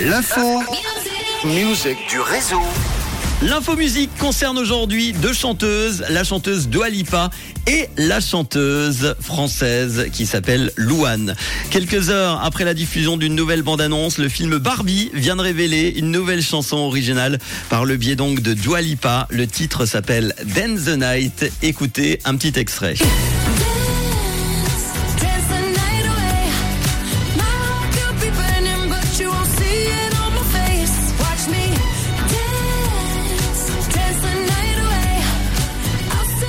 L'info. Musique du réseau. L'info musique concerne aujourd'hui deux chanteuses, la chanteuse Dua Lipa et la chanteuse française qui s'appelle Louane. Quelques heures après la diffusion d'une nouvelle bande-annonce, le film Barbie vient de révéler une nouvelle chanson originale par le biais donc de Dua Lipa. Le titre s'appelle Dance the Night. Écoutez un petit extrait.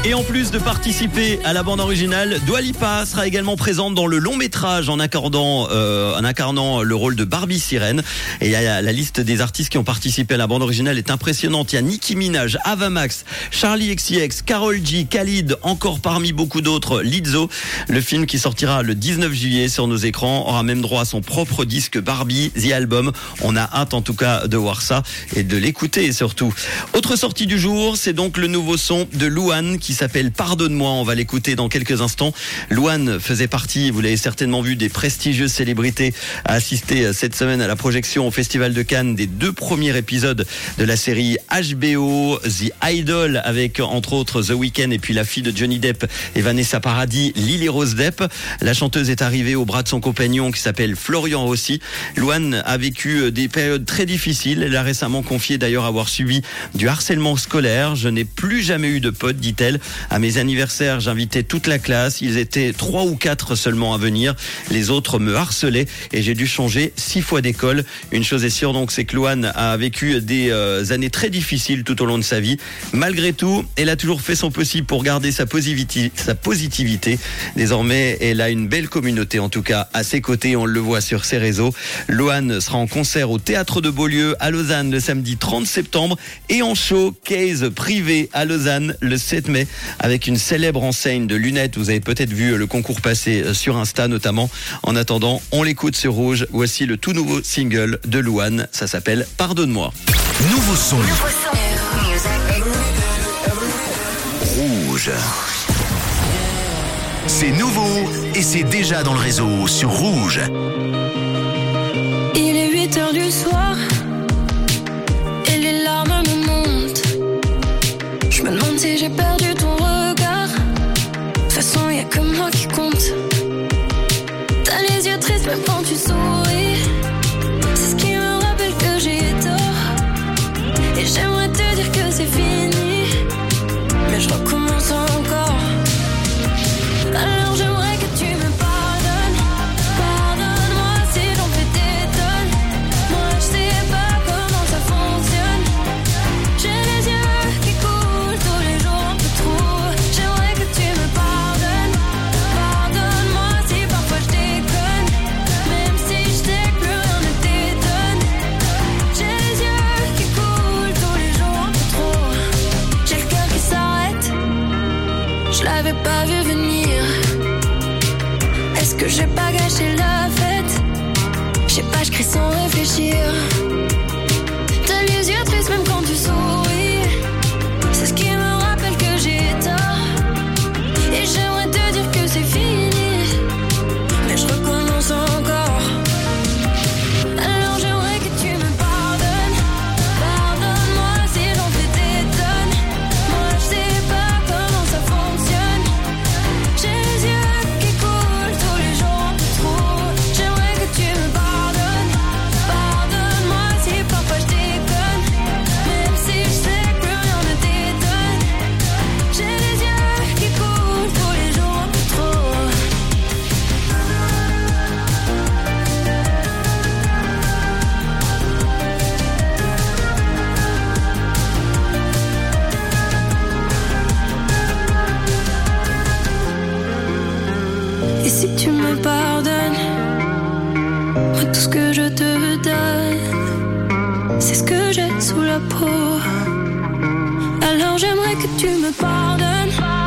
Et en plus de participer à la bande originale, Dua Lipa sera également présente dans le long métrage en accordant, euh, en incarnant le rôle de Barbie Sirène. Et il y a la liste des artistes qui ont participé à la bande originale est impressionnante. Il y a Nicki Minaj, Ava Max, Charlie XCX, Carol G, Khalid, encore parmi beaucoup d'autres, Lizzo. Le film qui sortira le 19 juillet sur nos écrans aura même droit à son propre disque Barbie, The Album. On a hâte en tout cas de voir ça et de l'écouter surtout. Autre sortie du jour, c'est donc le nouveau son de qui s'appelle Pardonne-moi. On va l'écouter dans quelques instants. Louane faisait partie, vous l'avez certainement vu, des prestigieuses célébrités à assister cette semaine à la projection au Festival de Cannes des deux premiers épisodes de la série HBO The Idol avec entre autres The Weeknd et puis la fille de Johnny Depp et Vanessa Paradis, Lily Rose Depp. La chanteuse est arrivée au bras de son compagnon qui s'appelle Florian Rossi. Louane a vécu des périodes très difficiles. Elle a récemment confié d'ailleurs avoir subi du harcèlement scolaire. Je n'ai plus jamais eu de potes, dit-elle. À mes anniversaires, j'invitais toute la classe. Ils étaient trois ou quatre seulement à venir. Les autres me harcelaient et j'ai dû changer six fois d'école. Une chose est sûre donc, c'est que Louane a vécu des euh, années très difficiles tout au long de sa vie. Malgré tout, elle a toujours fait son possible pour garder sa, positivité. Sa positivité. Désormais, elle a une belle communauté, en tout cas à ses côtés. On le voit sur ses réseaux. Louane sera en concert au Théâtre de Beaulieu à Lausanne le samedi 30 septembre et en showcase privé à Lausanne le 7 mai avec une célèbre enseigne de lunettes. Vous avez peut-être vu le concours passer euh, sur Insta notamment. En attendant, on l'écoute sur Rouge. Voici le tout nouveau single de Louane. Ça s'appelle Pardonne-moi. Nouveau son. Rouge. C'est nouveau et c'est déjà dans le réseau sur Rouge. Il est 8 heures du soir et les larmes me montent. Je me demande si j'ai perdu j'ai pas gâché la fête? Je sais pas, je sans réfléchir. c'est ce que j'ai sous la peau. Alors j'aimerais que tu me pardonnes.